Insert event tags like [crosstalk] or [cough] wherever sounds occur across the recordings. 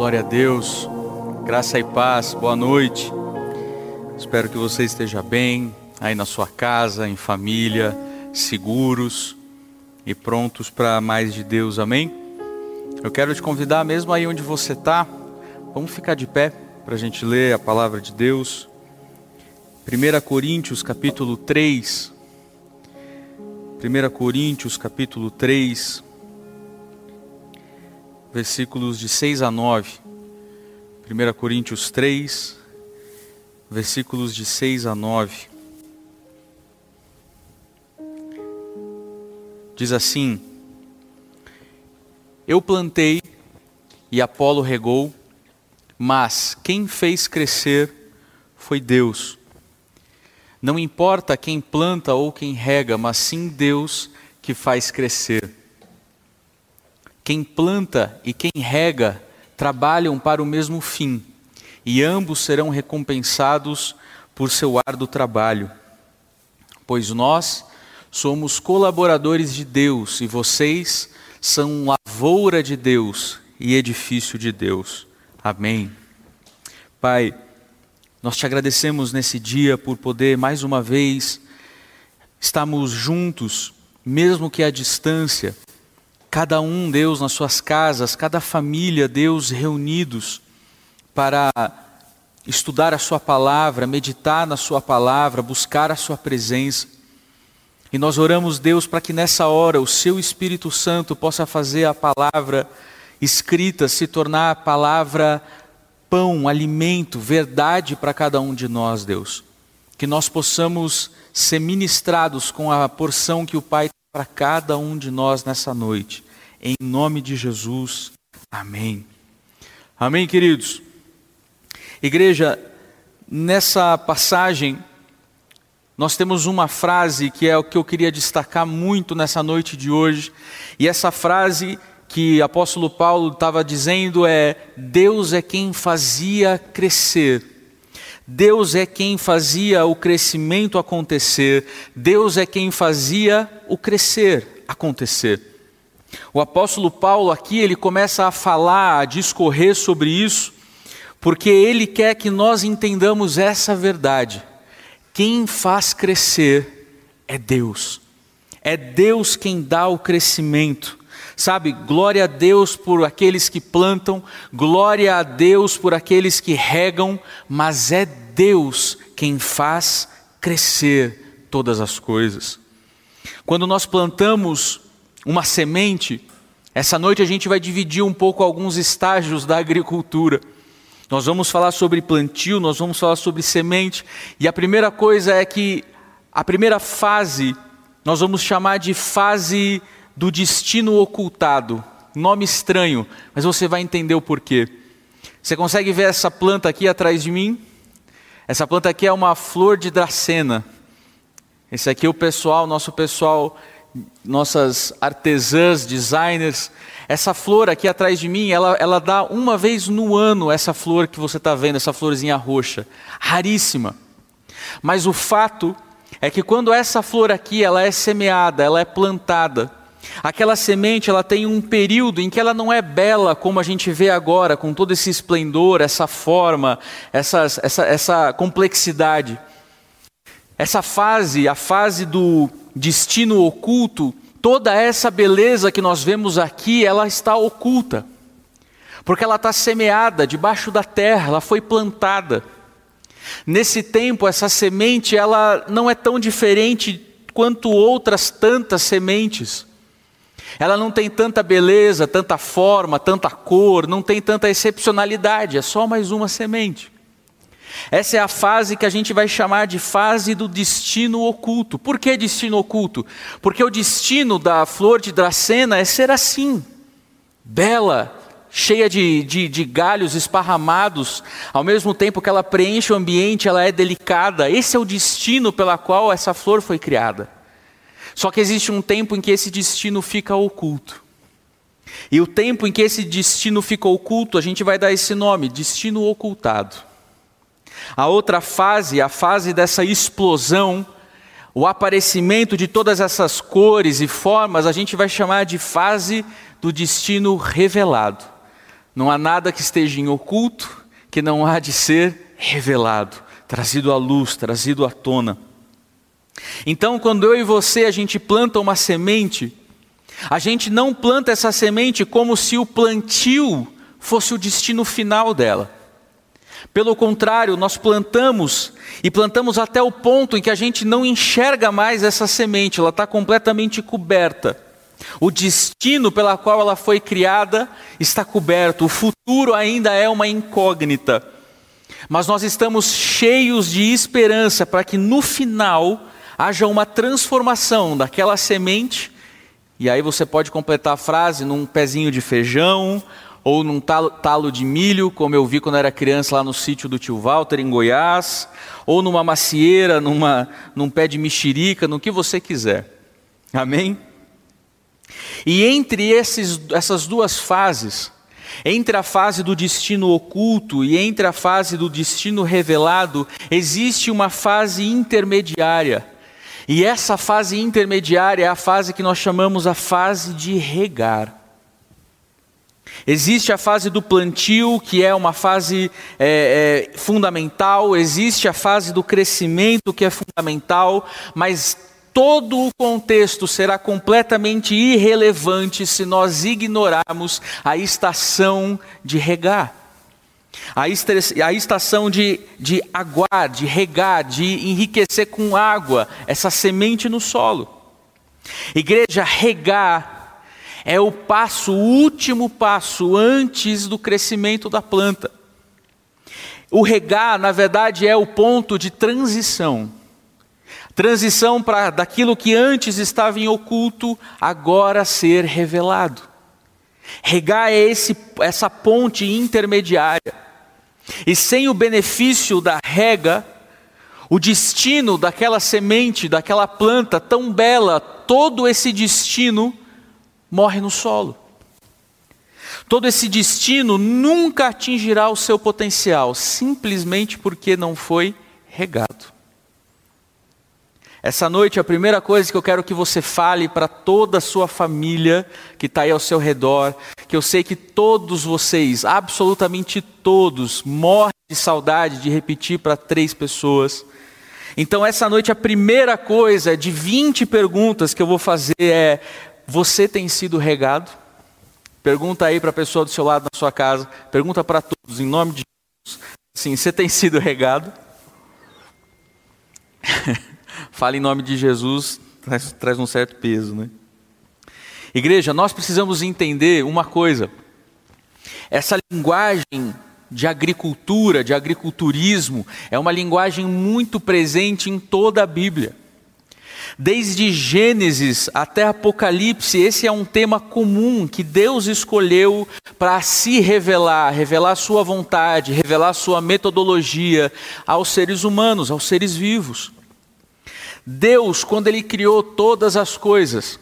Glória a Deus, graça e paz, boa noite. Espero que você esteja bem, aí na sua casa, em família, seguros e prontos para mais de Deus, amém? Eu quero te convidar, mesmo aí onde você está, vamos ficar de pé para a gente ler a palavra de Deus. 1 Coríntios capítulo 3. 1 Coríntios capítulo 3 versículos de 6 a 9. 1 Coríntios 3, versículos de 6 a 9. Diz assim: Eu plantei e Apolo regou, mas quem fez crescer foi Deus. Não importa quem planta ou quem rega, mas sim Deus que faz crescer. Quem planta e quem rega trabalham para o mesmo fim, e ambos serão recompensados por seu árduo trabalho. Pois nós somos colaboradores de Deus e vocês são lavoura de Deus e edifício de Deus. Amém. Pai, nós te agradecemos nesse dia por poder mais uma vez estarmos juntos, mesmo que à distância cada um, Deus, nas suas casas, cada família, Deus, reunidos para estudar a Sua palavra, meditar na Sua palavra, buscar a Sua presença. E nós oramos, Deus, para que nessa hora o Seu Espírito Santo possa fazer a palavra escrita se tornar a palavra pão, alimento, verdade para cada um de nós, Deus. Que nós possamos ser ministrados com a porção que o Pai para cada um de nós nessa noite. Em nome de Jesus. Amém. Amém, queridos. Igreja, nessa passagem nós temos uma frase que é o que eu queria destacar muito nessa noite de hoje. E essa frase que o apóstolo Paulo estava dizendo é: Deus é quem fazia crescer. Deus é quem fazia o crescimento acontecer, Deus é quem fazia o crescer acontecer. O apóstolo Paulo aqui, ele começa a falar, a discorrer sobre isso, porque ele quer que nós entendamos essa verdade. Quem faz crescer é Deus. É Deus quem dá o crescimento. Sabe, glória a Deus por aqueles que plantam, glória a Deus por aqueles que regam, mas é Deus quem faz crescer todas as coisas. Quando nós plantamos uma semente, essa noite a gente vai dividir um pouco alguns estágios da agricultura. Nós vamos falar sobre plantio, nós vamos falar sobre semente, e a primeira coisa é que a primeira fase nós vamos chamar de fase do destino ocultado. Nome estranho, mas você vai entender o porquê. Você consegue ver essa planta aqui atrás de mim? Essa planta aqui é uma flor de dracena. Esse aqui é o pessoal, nosso pessoal, nossas artesãs, designers. Essa flor aqui atrás de mim, ela, ela dá uma vez no ano essa flor que você está vendo, essa florzinha roxa. Raríssima. Mas o fato é que quando essa flor aqui ela é semeada, ela é plantada, Aquela semente, ela tem um período em que ela não é bela como a gente vê agora, com todo esse esplendor, essa forma, essas, essa, essa complexidade. Essa fase, a fase do destino oculto, toda essa beleza que nós vemos aqui, ela está oculta. Porque ela está semeada debaixo da terra, ela foi plantada. Nesse tempo, essa semente, ela não é tão diferente quanto outras tantas sementes. Ela não tem tanta beleza, tanta forma, tanta cor, não tem tanta excepcionalidade, é só mais uma semente. Essa é a fase que a gente vai chamar de fase do destino oculto. Por que destino oculto? Porque o destino da flor de dracena é ser assim, bela, cheia de, de, de, galhos esparramados, ao mesmo tempo que ela preenche o ambiente, ela é delicada. Esse é o destino pela qual essa flor foi criada. Só que existe um tempo em que esse destino fica oculto. E o tempo em que esse destino fica oculto, a gente vai dar esse nome, destino ocultado. A outra fase, a fase dessa explosão, o aparecimento de todas essas cores e formas, a gente vai chamar de fase do destino revelado. Não há nada que esteja em oculto que não há de ser revelado, trazido à luz, trazido à tona. Então, quando eu e você a gente planta uma semente, a gente não planta essa semente como se o plantio fosse o destino final dela. Pelo contrário, nós plantamos e plantamos até o ponto em que a gente não enxerga mais essa semente, ela está completamente coberta. O destino pela qual ela foi criada está coberto, o futuro ainda é uma incógnita. Mas nós estamos cheios de esperança para que no final haja uma transformação daquela semente, e aí você pode completar a frase num pezinho de feijão, ou num talo, talo, de milho, como eu vi quando era criança lá no sítio do tio Walter, em Goiás, ou numa macieira, numa, num pé de mexerica, no que você quiser. Amém? E entre esses, essas duas fases, entre a fase do destino oculto e entre a fase do destino revelado, existe uma fase intermediária. E essa fase intermediária é a fase que nós chamamos a fase de regar. Existe a fase do plantio, que é uma fase é, é, fundamental, existe a fase do crescimento, que é fundamental, mas todo o contexto será completamente irrelevante se nós ignorarmos a estação de regar. A estação de, de aguar, de regar, de enriquecer com água essa semente no solo. Igreja, regar é o passo, o último passo antes do crescimento da planta. O regar, na verdade, é o ponto de transição. Transição para daquilo que antes estava em oculto, agora ser revelado. Regar é esse, essa ponte intermediária. E sem o benefício da rega, o destino daquela semente, daquela planta tão bela, todo esse destino morre no solo. Todo esse destino nunca atingirá o seu potencial, simplesmente porque não foi regado. Essa noite, a primeira coisa que eu quero que você fale para toda a sua família que está aí ao seu redor, que eu sei que todos vocês, absolutamente todos, morrem de saudade de repetir para três pessoas. Então, essa noite, a primeira coisa de 20 perguntas que eu vou fazer é: você tem sido regado? Pergunta aí para a pessoa do seu lado na sua casa. Pergunta para todos, em nome de Jesus. Sim, você tem sido regado? [laughs] Fala em nome de Jesus, traz, traz um certo peso, né? Igreja, nós precisamos entender uma coisa. Essa linguagem de agricultura, de agriculturismo, é uma linguagem muito presente em toda a Bíblia. Desde Gênesis até Apocalipse, esse é um tema comum que Deus escolheu para se revelar, revelar sua vontade, revelar sua metodologia aos seres humanos, aos seres vivos. Deus, quando Ele criou todas as coisas,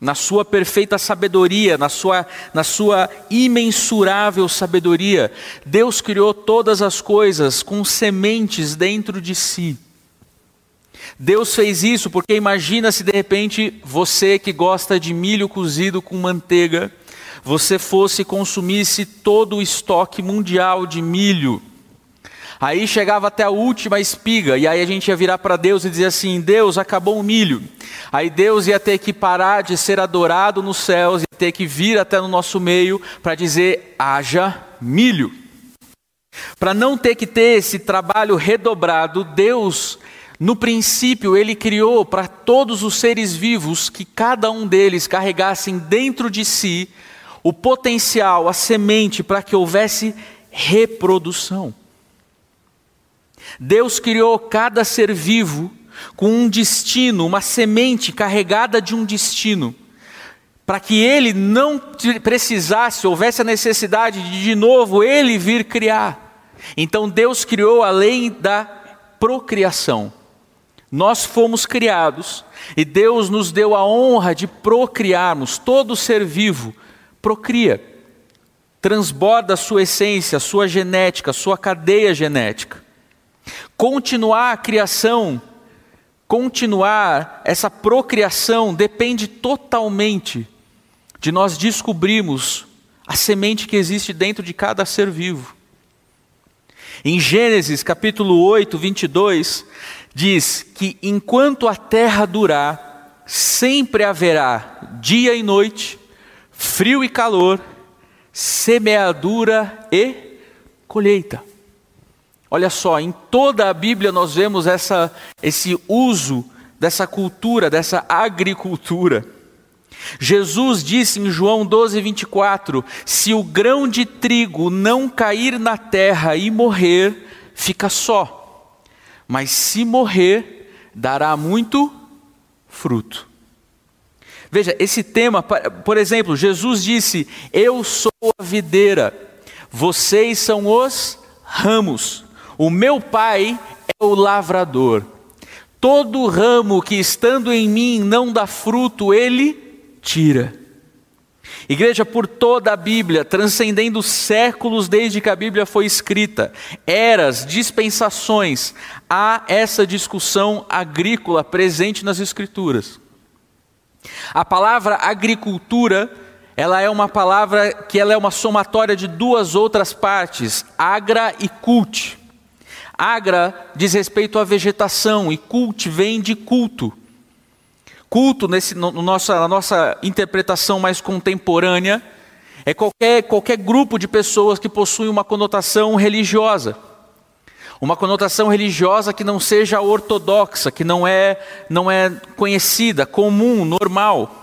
na sua perfeita sabedoria, na sua, na sua imensurável sabedoria, Deus criou todas as coisas com sementes dentro de si. Deus fez isso porque imagina se de repente você que gosta de milho cozido com manteiga, você fosse consumisse todo o estoque mundial de milho. Aí chegava até a última espiga, e aí a gente ia virar para Deus e dizer assim: Deus, acabou o milho. Aí Deus ia ter que parar de ser adorado nos céus, ia ter que vir até no nosso meio para dizer: haja milho. Para não ter que ter esse trabalho redobrado, Deus no princípio, ele criou para todos os seres vivos que cada um deles carregassem dentro de si o potencial, a semente para que houvesse reprodução. Deus criou cada ser vivo com um destino, uma semente carregada de um destino, para que ele não precisasse, houvesse a necessidade de de novo ele vir criar. Então Deus criou a lei da procriação. Nós fomos criados e Deus nos deu a honra de procriarmos. Todo ser vivo procria, transborda a sua essência, a sua genética, a sua cadeia genética. Continuar a criação, continuar essa procriação depende totalmente de nós descobrirmos a semente que existe dentro de cada ser vivo. Em Gênesis capítulo 8, 22, diz que enquanto a terra durar, sempre haverá dia e noite, frio e calor, semeadura e colheita. Olha só, em toda a Bíblia nós vemos essa, esse uso dessa cultura, dessa agricultura. Jesus disse em João 12, 24: Se o grão de trigo não cair na terra e morrer, fica só, mas se morrer, dará muito fruto. Veja, esse tema, por exemplo, Jesus disse: Eu sou a videira, vocês são os ramos. O meu pai é o lavrador. Todo ramo que estando em mim não dá fruto, ele tira. Igreja, por toda a Bíblia, transcendendo séculos desde que a Bíblia foi escrita, eras, dispensações, há essa discussão agrícola presente nas Escrituras. A palavra agricultura, ela é uma palavra que ela é uma somatória de duas outras partes, agra e cult. Agra diz respeito à vegetação e cult vem de culto. Culto, nesse, no, nossa, na nossa interpretação mais contemporânea, é qualquer, qualquer grupo de pessoas que possui uma conotação religiosa. Uma conotação religiosa que não seja ortodoxa, que não é, não é conhecida, comum, normal.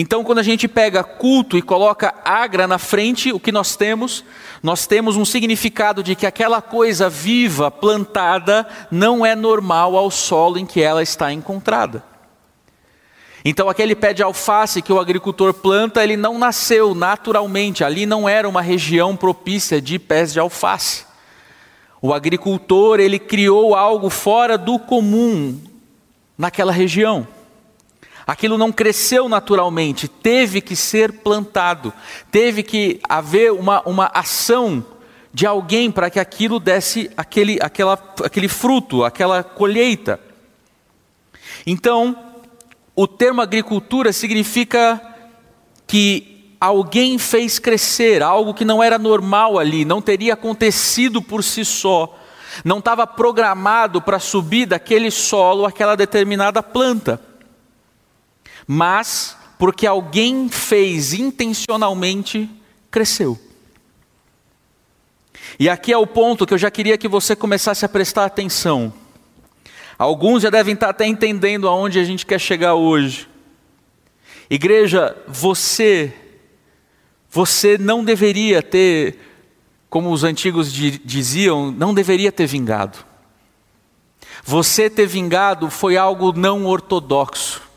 Então, quando a gente pega culto e coloca agra na frente, o que nós temos? Nós temos um significado de que aquela coisa viva, plantada, não é normal ao solo em que ela está encontrada. Então, aquele pé de alface que o agricultor planta, ele não nasceu naturalmente, ali não era uma região propícia de pés de alface. O agricultor, ele criou algo fora do comum naquela região. Aquilo não cresceu naturalmente, teve que ser plantado, teve que haver uma, uma ação de alguém para que aquilo desse aquele, aquela, aquele fruto, aquela colheita. Então, o termo agricultura significa que alguém fez crescer algo que não era normal ali, não teria acontecido por si só, não estava programado para subir daquele solo aquela determinada planta mas porque alguém fez intencionalmente, cresceu. E aqui é o ponto que eu já queria que você começasse a prestar atenção. Alguns já devem estar até entendendo aonde a gente quer chegar hoje. Igreja, você, você não deveria ter, como os antigos diziam, não deveria ter vingado. Você ter vingado foi algo não ortodoxo.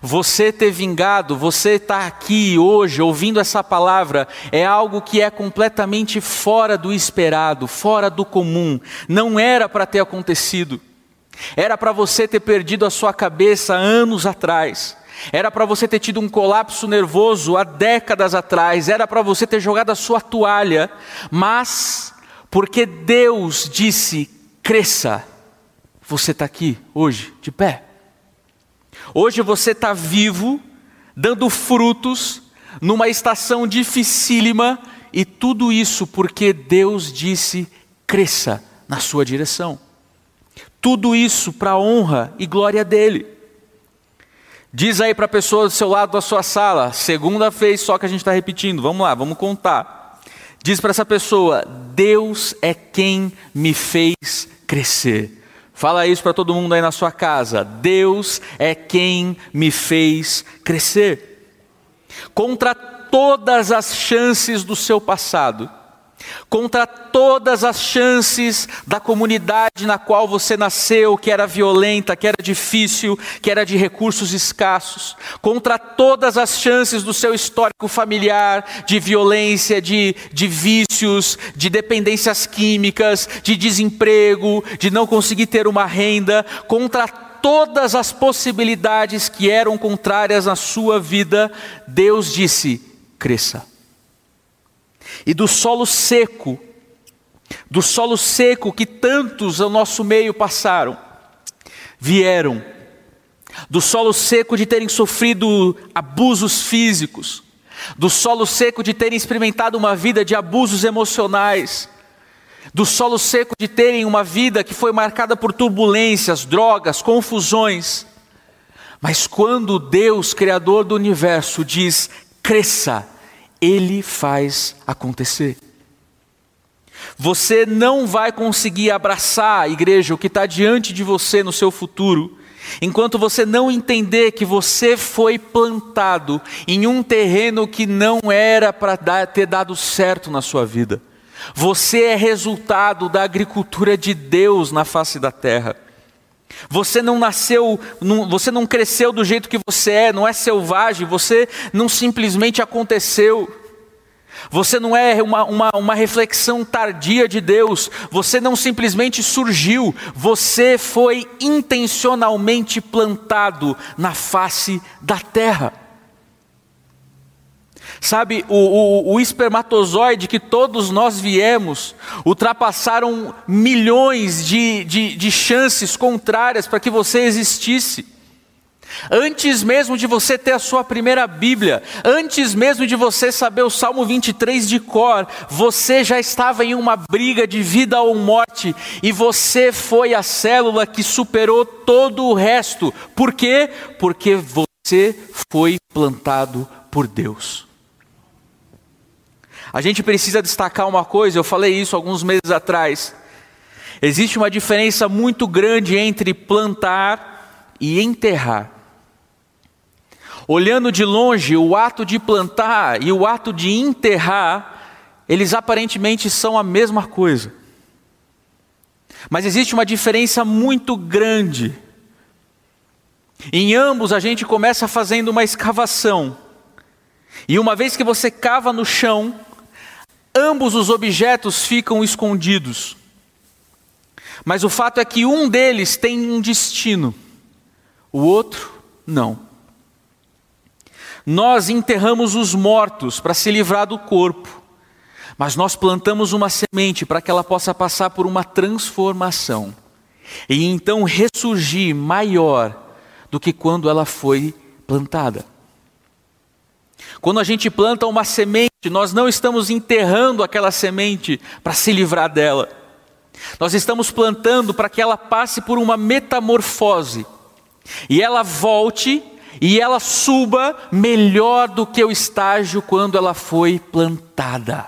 Você ter vingado, você estar aqui hoje ouvindo essa palavra, é algo que é completamente fora do esperado, fora do comum. Não era para ter acontecido. Era para você ter perdido a sua cabeça anos atrás. Era para você ter tido um colapso nervoso há décadas atrás. Era para você ter jogado a sua toalha. Mas, porque Deus disse: cresça, você está aqui hoje, de pé. Hoje você está vivo, dando frutos, numa estação dificílima, e tudo isso porque Deus disse: cresça na sua direção. Tudo isso para a honra e glória dele. Diz aí para a pessoa do seu lado da sua sala, segunda vez só que a gente está repetindo, vamos lá, vamos contar. Diz para essa pessoa: Deus é quem me fez crescer. Fala isso para todo mundo aí na sua casa. Deus é quem me fez crescer. Contra todas as chances do seu passado, contra todas as chances da comunidade na qual você nasceu, que era violenta, que era difícil, que era de recursos escassos, contra todas as chances do seu histórico familiar de violência, de, de vícios, de dependências químicas, de desemprego, de não conseguir ter uma renda, contra todas as possibilidades que eram contrárias na sua vida, Deus disse: cresça e do solo seco, do solo seco que tantos ao nosso meio passaram, vieram, do solo seco de terem sofrido abusos físicos, do solo seco de terem experimentado uma vida de abusos emocionais, do solo seco de terem uma vida que foi marcada por turbulências, drogas, confusões. Mas quando Deus, Criador do universo, diz cresça, Ele faz acontecer. Você não vai conseguir abraçar, igreja, o que está diante de você no seu futuro, enquanto você não entender que você foi plantado em um terreno que não era para ter dado certo na sua vida. Você é resultado da agricultura de Deus na face da terra. Você não nasceu, não, você não cresceu do jeito que você é, não é selvagem, você não simplesmente aconteceu. Você não é uma, uma, uma reflexão tardia de Deus, você não simplesmente surgiu, você foi intencionalmente plantado na face da terra. Sabe, o, o, o, espermatozoide que todos nós viemos, ultrapassaram milhões de, de, de chances contrárias para que você existisse. Antes mesmo de você ter a sua primeira Bíblia, antes mesmo de você saber o Salmo 23 de cor, você já estava em uma briga de vida ou morte, e você foi a célula que superou todo o resto. Por quê? Porque você foi plantado por Deus. A gente precisa destacar uma coisa, eu falei isso alguns meses atrás. Existe uma diferença muito grande entre plantar e enterrar. Olhando de longe, o ato de plantar e o ato de enterrar, eles aparentemente são a mesma coisa. Mas existe uma diferença muito grande. Em ambos, a gente começa fazendo uma escavação. E uma vez que você cava no chão, ambos os objetos ficam escondidos. Mas o fato é que um deles tem um destino, o outro não. Nós enterramos os mortos para se livrar do corpo, mas nós plantamos uma semente para que ela possa passar por uma transformação e então ressurgir maior do que quando ela foi plantada. Quando a gente planta uma semente, nós não estamos enterrando aquela semente para se livrar dela. Nós estamos plantando para que ela passe por uma metamorfose e ela volte e ela suba melhor do que o estágio quando ela foi plantada.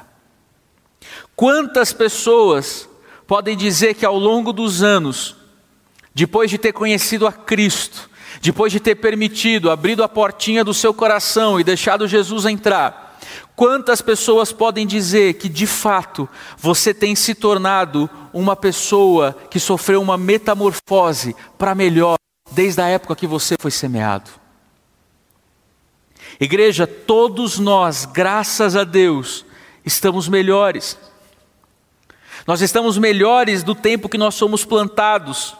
Quantas pessoas podem dizer que ao longo dos anos, depois de ter conhecido a Cristo, depois de ter permitido, abrido a portinha do seu coração e deixado Jesus entrar, quantas pessoas podem dizer que de fato você tem se tornado uma pessoa que sofreu uma metamorfose para melhor desde a época que você foi semeado? Igreja, todos nós, graças a Deus, estamos melhores. Nós estamos melhores do tempo que nós somos plantados.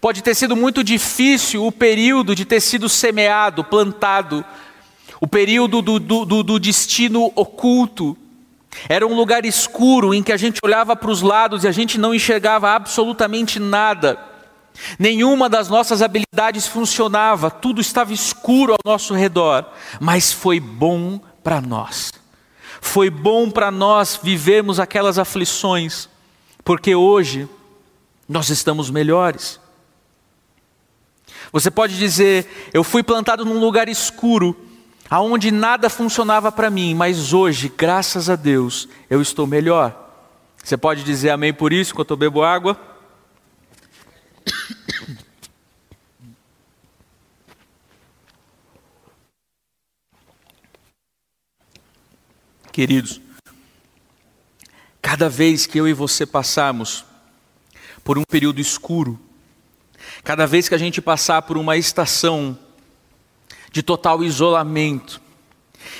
Pode ter sido muito difícil o período de ter sido semeado, plantado, o período do, do, do, destino oculto. Era um lugar escuro em que a gente olhava para os lados e a gente não enxergava absolutamente nada. Nenhuma das nossas habilidades funcionava, tudo estava escuro ao nosso redor, mas foi bom para nós. Foi bom para nós vivermos aquelas aflições, porque hoje nós estamos melhores. Você pode dizer: Eu fui plantado num lugar escuro, aonde nada funcionava para mim, mas hoje, graças a Deus, eu estou melhor. Você pode dizer amém por isso enquanto eu bebo água? Queridos, cada vez que eu e você passarmos por um período escuro, cada vez que a gente passar por uma estação de total isolamento,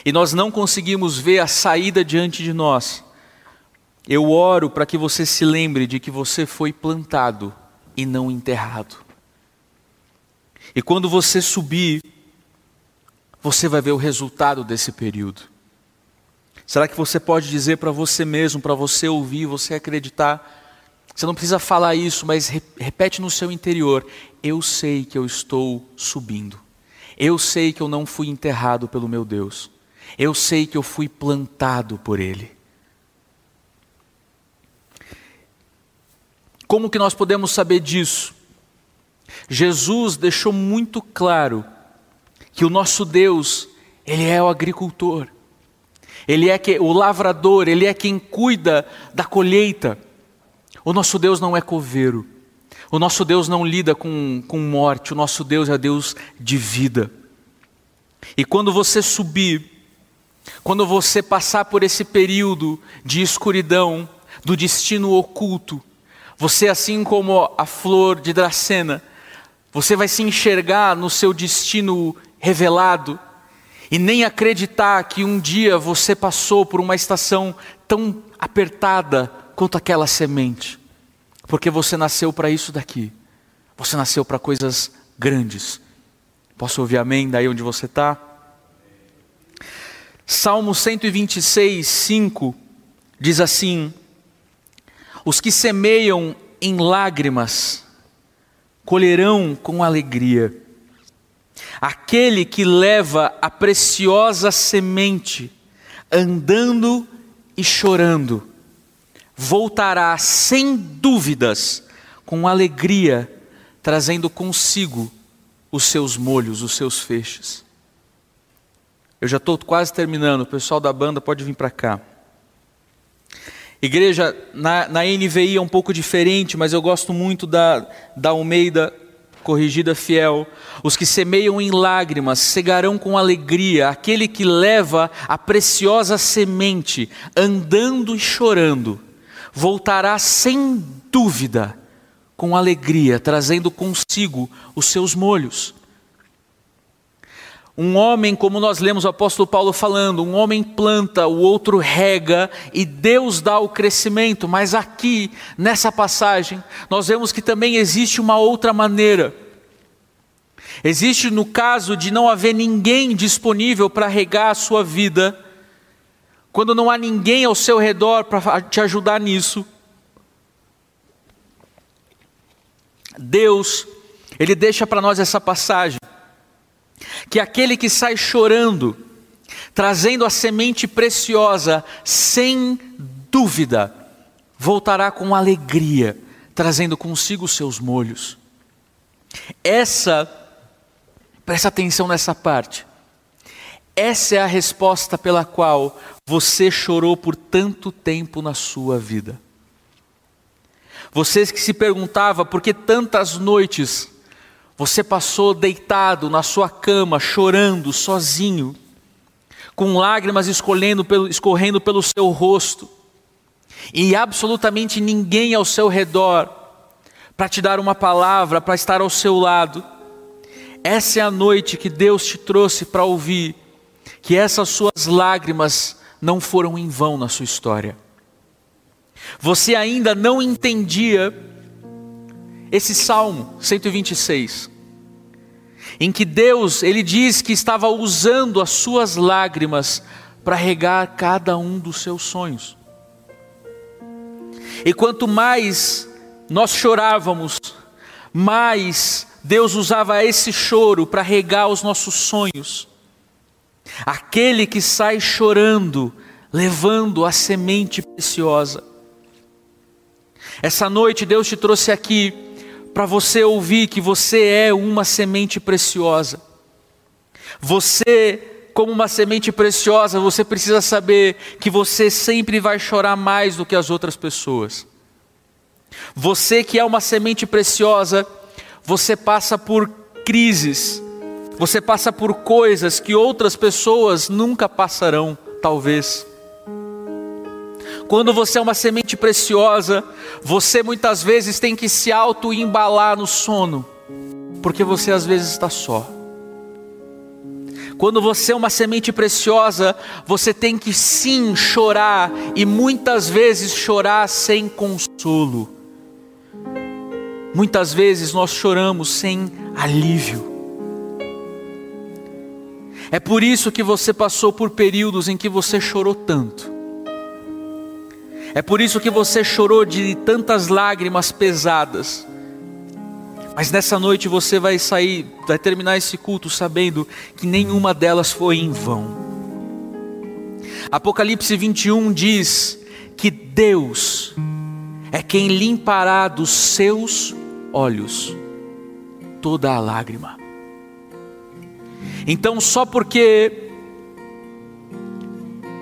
e nós não conseguimos ver a saída diante de nós, eu oro para que você se lembre de que você foi plantado e não enterrado. E quando você subir, você vai ver o resultado desse período. Será que você pode dizer para você mesmo, para você ouvir, você acreditar? Você não precisa falar isso, mas repete no seu interior: Eu sei que eu estou subindo. Eu sei que eu não fui enterrado pelo meu Deus. Eu sei que eu fui plantado por Ele. Como que nós podemos saber disso? Jesus deixou muito claro que o nosso Deus, Ele é o agricultor, Ele é o lavrador, Ele é quem cuida da colheita. O nosso Deus não é coveiro, o nosso Deus não lida com, com morte, o nosso Deus é Deus de vida. E quando você subir, quando você passar por esse período de escuridão, do destino oculto, você, assim como a flor de Dracena, você vai se enxergar no seu destino revelado e nem acreditar que um dia você passou por uma estação tão apertada quanto aquela semente, porque você nasceu para isso daqui, você nasceu para coisas grandes. Posso ouvir amém daí onde você está? Salmo 126, 5 diz assim: Os que semeiam em lágrimas colherão com alegria. Aquele que leva a preciosa semente, andando e chorando, voltará sem dúvidas com alegria, trazendo consigo os seus molhos, os seus feixes. Eu já estou quase terminando, o pessoal da banda pode vir para cá. Igreja, na, na NVI é um pouco diferente, mas eu gosto muito da, da Almeida corrigida fiel. Os que semeiam em lágrimas cegarão com alegria, aquele que leva a preciosa semente, andando e chorando, voltará sem dúvida com alegria, trazendo consigo os seus molhos. Um homem, como nós lemos o apóstolo Paulo falando, um homem planta, o outro rega e Deus dá o crescimento, mas aqui, nessa passagem, nós vemos que também existe uma outra maneira. Existe no caso de não haver ninguém disponível para regar a sua vida, quando não há ninguém ao seu redor para te ajudar nisso. Deus, Ele deixa para nós essa passagem que aquele que sai chorando, trazendo a semente preciosa, sem dúvida, voltará com alegria, trazendo consigo os seus molhos. Essa, presta atenção nessa parte, essa é a resposta pela qual você chorou por tanto tempo na sua vida. Vocês que se perguntava por que tantas noites você passou deitado na sua cama, chorando, sozinho, com lágrimas pelo, escorrendo pelo seu rosto, e absolutamente ninguém ao seu redor para te dar uma palavra, para estar ao seu lado. Essa é a noite que Deus te trouxe para ouvir que essas suas lágrimas não foram em vão na sua história. Você ainda não entendia esse Salmo 126, em que Deus, ele diz que estava usando as suas lágrimas para regar cada um dos seus sonhos. E quanto mais nós chorávamos, mais Deus usava esse choro para regar os nossos sonhos. Aquele que sai chorando, levando a semente preciosa. Essa noite Deus te trouxe aqui para você ouvir que você é uma semente preciosa. Você, como uma semente preciosa, você precisa saber que você sempre vai chorar mais do que as outras pessoas. Você que é uma semente preciosa, você passa por crises, você passa por coisas que outras pessoas nunca passarão, talvez. Quando você é uma semente preciosa, você muitas vezes tem que se auto-embalar no sono, porque você às vezes está só. Quando você é uma semente preciosa, você tem que sim chorar, e muitas vezes chorar sem consolo. Muitas vezes nós choramos sem alívio. É por isso que você passou por períodos em que você chorou tanto. É por isso que você chorou de tantas lágrimas pesadas. Mas nessa noite você vai sair, vai terminar esse culto sabendo que nenhuma delas foi em vão. Apocalipse 21 diz que Deus é quem limpará dos seus olhos toda a lágrima. Então, só porque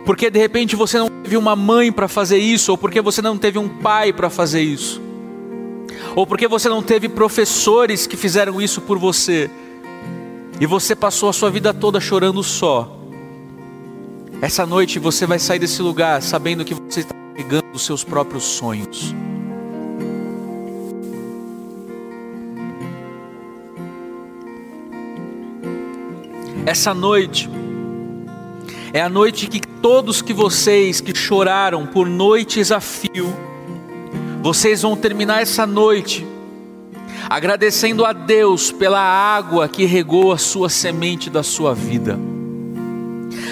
porque de repente você não teve uma mãe para fazer isso, ou porque você não teve um pai para fazer isso, ou porque você não teve professores que fizeram isso por você, e você passou a sua vida toda chorando só. Essa noite você vai sair desse lugar sabendo que você está pegando os seus próprios sonhos. Essa noite é a noite que todos que vocês que choraram por noites a fio, vocês vão terminar essa noite agradecendo a Deus pela água que regou a sua semente da sua vida.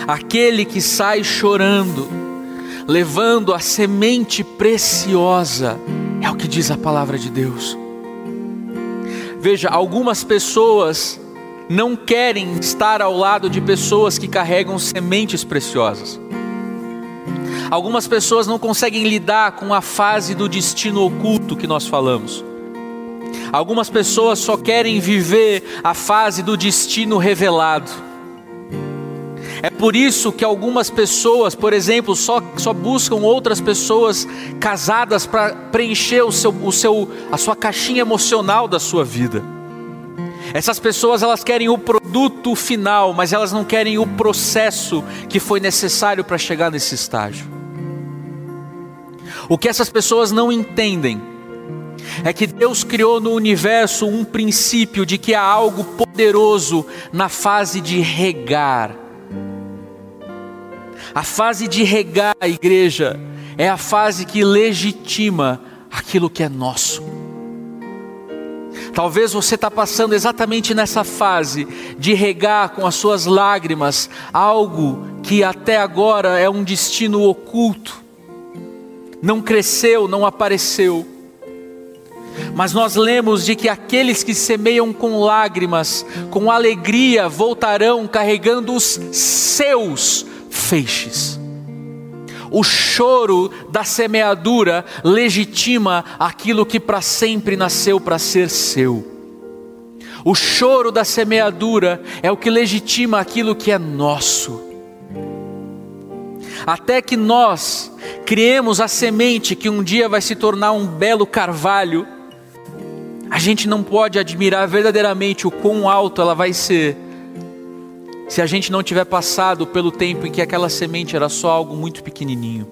Aquele que sai chorando, levando a semente preciosa, é o que diz a palavra de Deus. Veja, algumas pessoas não querem estar ao lado de pessoas que carregam sementes preciosas. Algumas pessoas não conseguem lidar com a fase do destino oculto que nós falamos. Algumas pessoas só querem viver a fase do destino revelado. É por isso que algumas pessoas, por exemplo, só, só buscam outras pessoas casadas para preencher o seu, o seu, a sua caixinha emocional da sua vida. Essas pessoas elas querem o produto final, mas elas não querem o processo que foi necessário para chegar nesse estágio. O que essas pessoas não entendem é que Deus criou no universo um princípio de que há algo poderoso na fase de regar. A fase de regar a igreja é a fase que legitima aquilo que é nosso. Talvez você está passando exatamente nessa fase de regar com as suas lágrimas algo que até agora é um destino oculto, não cresceu, não apareceu. Mas nós lemos de que aqueles que semeiam com lágrimas, com alegria, voltarão carregando os seus feixes. O choro da semeadura legitima aquilo que para sempre nasceu para ser seu. O choro da semeadura é o que legitima aquilo que é nosso. Até que nós criemos a semente que um dia vai se tornar um belo carvalho, a gente não pode admirar verdadeiramente o quão alto ela vai ser se a gente não tiver passado pelo tempo em que aquela semente era só algo muito pequenininho.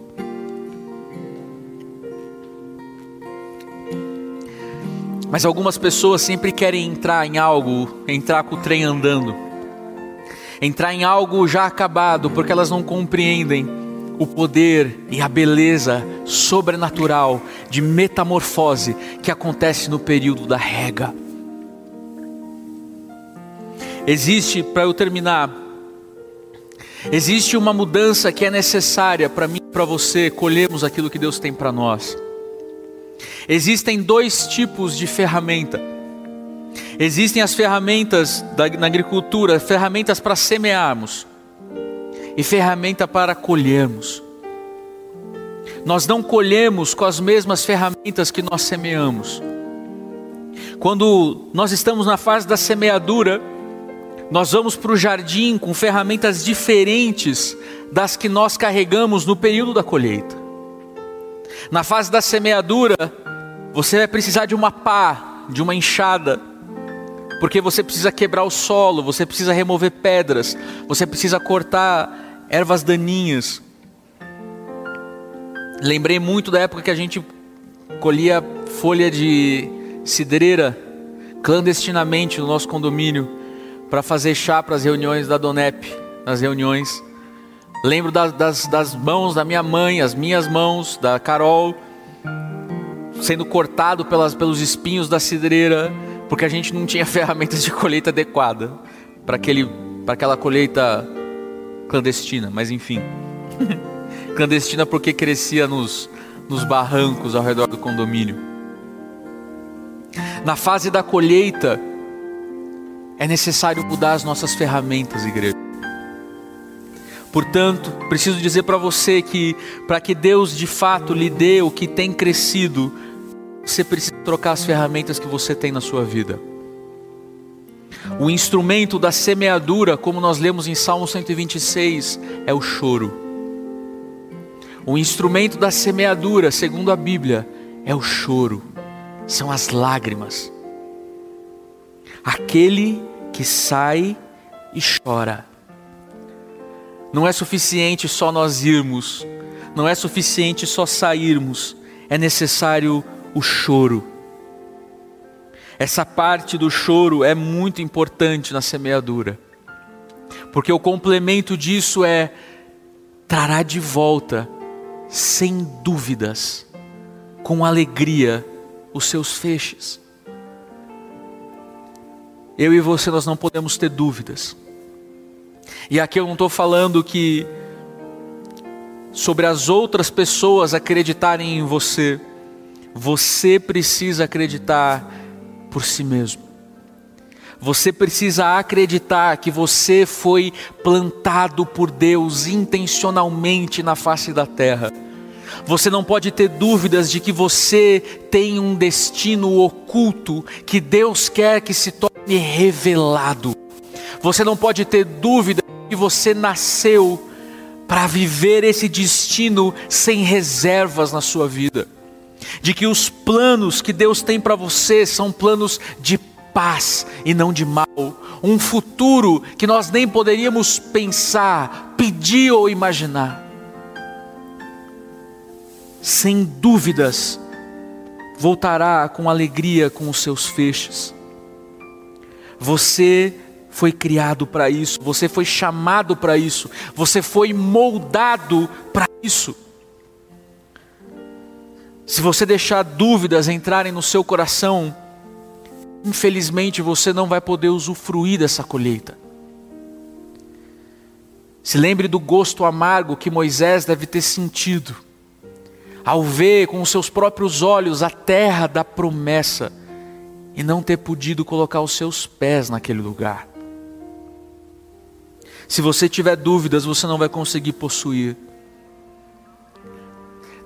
Mas algumas pessoas sempre querem entrar em algo, entrar com o trem andando, entrar em algo já acabado, porque elas não compreendem o poder e a beleza sobrenatural de metamorfose que acontece no período da rega. Existe, para eu terminar, existe uma mudança que é necessária para mim e para você colhermos aquilo que Deus tem para nós. Existem dois tipos de ferramenta. Existem as ferramentas da, na agricultura, ferramentas para semearmos e ferramenta para colhermos. Nós não colhemos com as mesmas ferramentas que nós semeamos. Quando nós estamos na fase da semeadura, nós vamos para o jardim com ferramentas diferentes das que nós carregamos no período da colheita. Na fase da semeadura, você vai precisar de uma pá, de uma enxada, porque você precisa quebrar o solo, você precisa remover pedras, você precisa cortar ervas daninhas. Lembrei muito da época que a gente colhia folha de cidreira clandestinamente no nosso condomínio para fazer chá para as reuniões da Donep, nas reuniões. Lembro das, das, das mãos da minha mãe, as minhas mãos, da Carol, sendo cortado pelas, pelos espinhos da cidreira, porque a gente não tinha [laughs] ferramentas de colheita adequada para aquela colheita clandestina, mas enfim. [laughs] clandestina porque crescia nos, nos barrancos ao redor do condomínio. Na fase da colheita, é necessário mudar as nossas ferramentas, igreja. Portanto, preciso dizer para você que, para que Deus de fato lhe dê o que tem crescido, você precisa trocar as ferramentas que você tem na sua vida. O instrumento da semeadura, como nós lemos em Salmo 126, é o choro. O instrumento da semeadura, segundo a Bíblia, é o choro, são as lágrimas. Aquele que sai e chora. Não é suficiente só nós irmos, não é suficiente só sairmos, é necessário o choro. Essa parte do choro é muito importante na semeadura, porque o complemento disso é trará de volta, sem dúvidas, com alegria, os seus feixes. Eu e você, nós não podemos ter dúvidas. E aqui eu não estou falando que sobre as outras pessoas acreditarem em você, você precisa acreditar por si mesmo. Você precisa acreditar que você foi plantado por Deus intencionalmente na face da terra. Você não pode ter dúvidas de que você tem um destino oculto que Deus quer que se torne revelado. Você não pode ter dúvida de que você nasceu para viver esse destino sem reservas na sua vida de que os planos que Deus tem para você são planos de paz e não de mal, um futuro que nós nem poderíamos pensar, pedir ou imaginar. Sem dúvidas, voltará com alegria com os seus feixes. Você foi criado para isso, você foi chamado para isso, você foi moldado para isso. Se você deixar dúvidas entrarem no seu coração, infelizmente você não vai poder usufruir dessa colheita. Se lembre do gosto amargo que Moisés deve ter sentido, ao ver com os seus próprios olhos a terra da promessa e não ter podido colocar os seus pés naquele lugar. Se você tiver dúvidas, você não vai conseguir possuir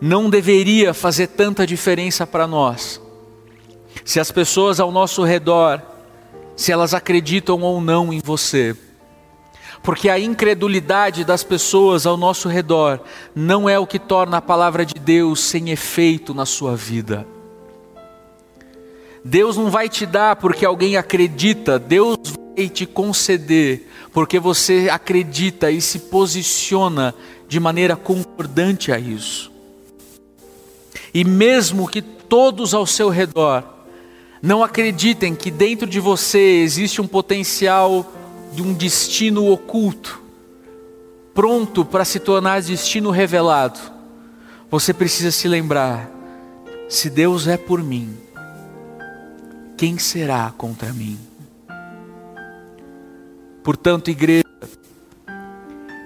não deveria fazer tanta diferença para nós. Se as pessoas ao nosso redor, se elas acreditam ou não em você. Porque a incredulidade das pessoas ao nosso redor não é o que torna a palavra de Deus sem efeito na sua vida. Deus não vai te dar porque alguém acredita, Deus vai te conceder porque você acredita e se posiciona de maneira concordante a isso. E mesmo que todos ao seu redor não acreditem que dentro de você existe um potencial de um destino oculto, pronto para se tornar destino revelado, você precisa se lembrar: se Deus é por mim, quem será contra mim? Portanto, igreja,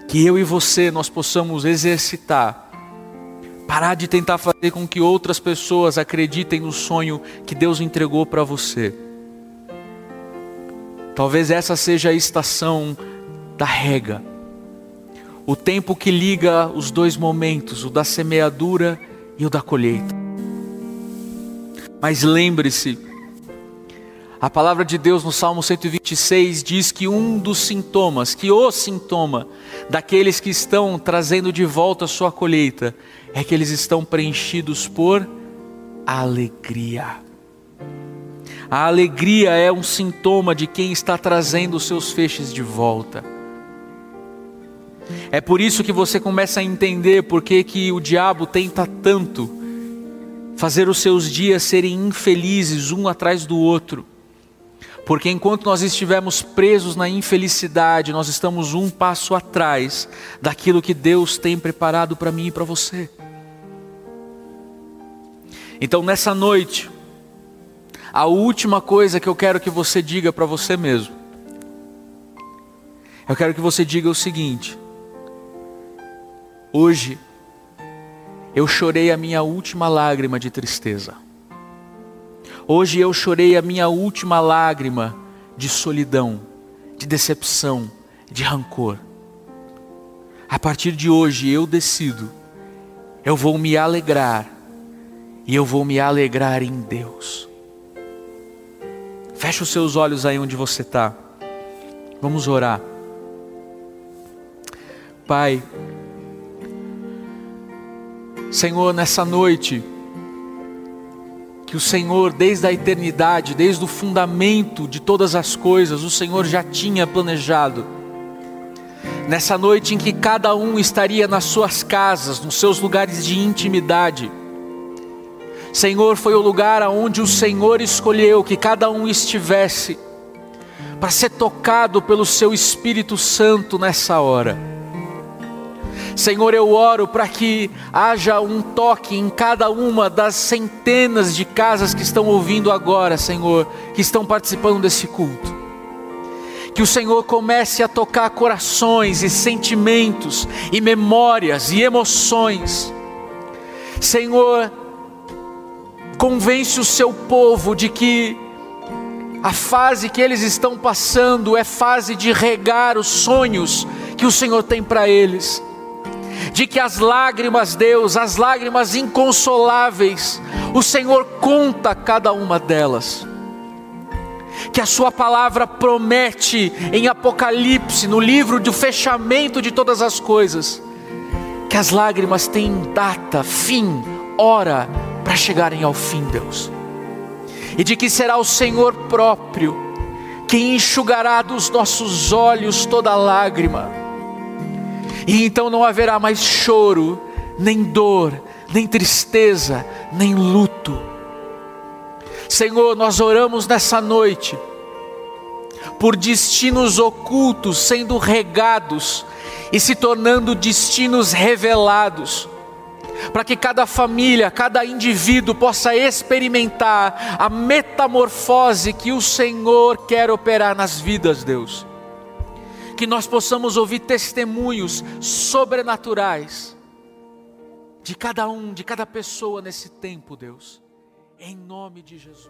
que eu e você nós possamos exercitar Parar de tentar fazer com que outras pessoas acreditem no sonho que Deus entregou para você. Talvez essa seja a estação da rega. O tempo que liga os dois momentos, o da semeadura e o da colheita. Mas lembre-se, a palavra de Deus no Salmo 126 diz que um dos sintomas, que o sintoma daqueles que estão trazendo de volta a sua colheita, é que eles estão preenchidos por alegria. A alegria é um sintoma de quem está trazendo os seus feixes de volta. É por isso que você começa a entender por que, que o diabo tenta tanto fazer os seus dias serem infelizes um atrás do outro. Porque enquanto nós estivermos presos na infelicidade, nós estamos um passo atrás daquilo que Deus tem preparado para mim e para você. Então nessa noite, a última coisa que eu quero que você diga para você mesmo, eu quero que você diga o seguinte: hoje eu chorei a minha última lágrima de tristeza. Hoje eu chorei a minha última lágrima de solidão, de decepção, de rancor. A partir de hoje eu decido, eu vou me alegrar, e eu vou me alegrar em Deus. Feche os seus olhos aí onde você está. Vamos orar. Pai, Senhor, nessa noite, que o Senhor, desde a eternidade, desde o fundamento de todas as coisas, o Senhor já tinha planejado. Nessa noite em que cada um estaria nas suas casas, nos seus lugares de intimidade, Senhor, foi o lugar aonde o Senhor escolheu que cada um estivesse para ser tocado pelo seu Espírito Santo nessa hora. Senhor, eu oro para que haja um toque em cada uma das centenas de casas que estão ouvindo agora, Senhor, que estão participando desse culto. Que o Senhor comece a tocar corações e sentimentos e memórias e emoções. Senhor, convence o seu povo de que a fase que eles estão passando é fase de regar os sonhos que o Senhor tem para eles. De que as lágrimas, Deus, as lágrimas inconsoláveis, o Senhor conta cada uma delas. Que a Sua palavra promete em Apocalipse, no livro do fechamento de todas as coisas, que as lágrimas têm data, fim, hora, chegarem ao fim, Deus. E de que será o Senhor próprio quem enxugará dos nossos olhos toda lágrima. E então não haverá mais choro, nem dor, nem tristeza, nem luto. Senhor, nós oramos nessa noite por destinos ocultos sendo regados e se tornando destinos revelados para que cada família, cada indivíduo possa experimentar a metamorfose que o Senhor quer operar nas vidas, Deus. Que nós possamos ouvir testemunhos sobrenaturais de cada um, de cada pessoa nesse tempo, Deus, em nome de Jesus.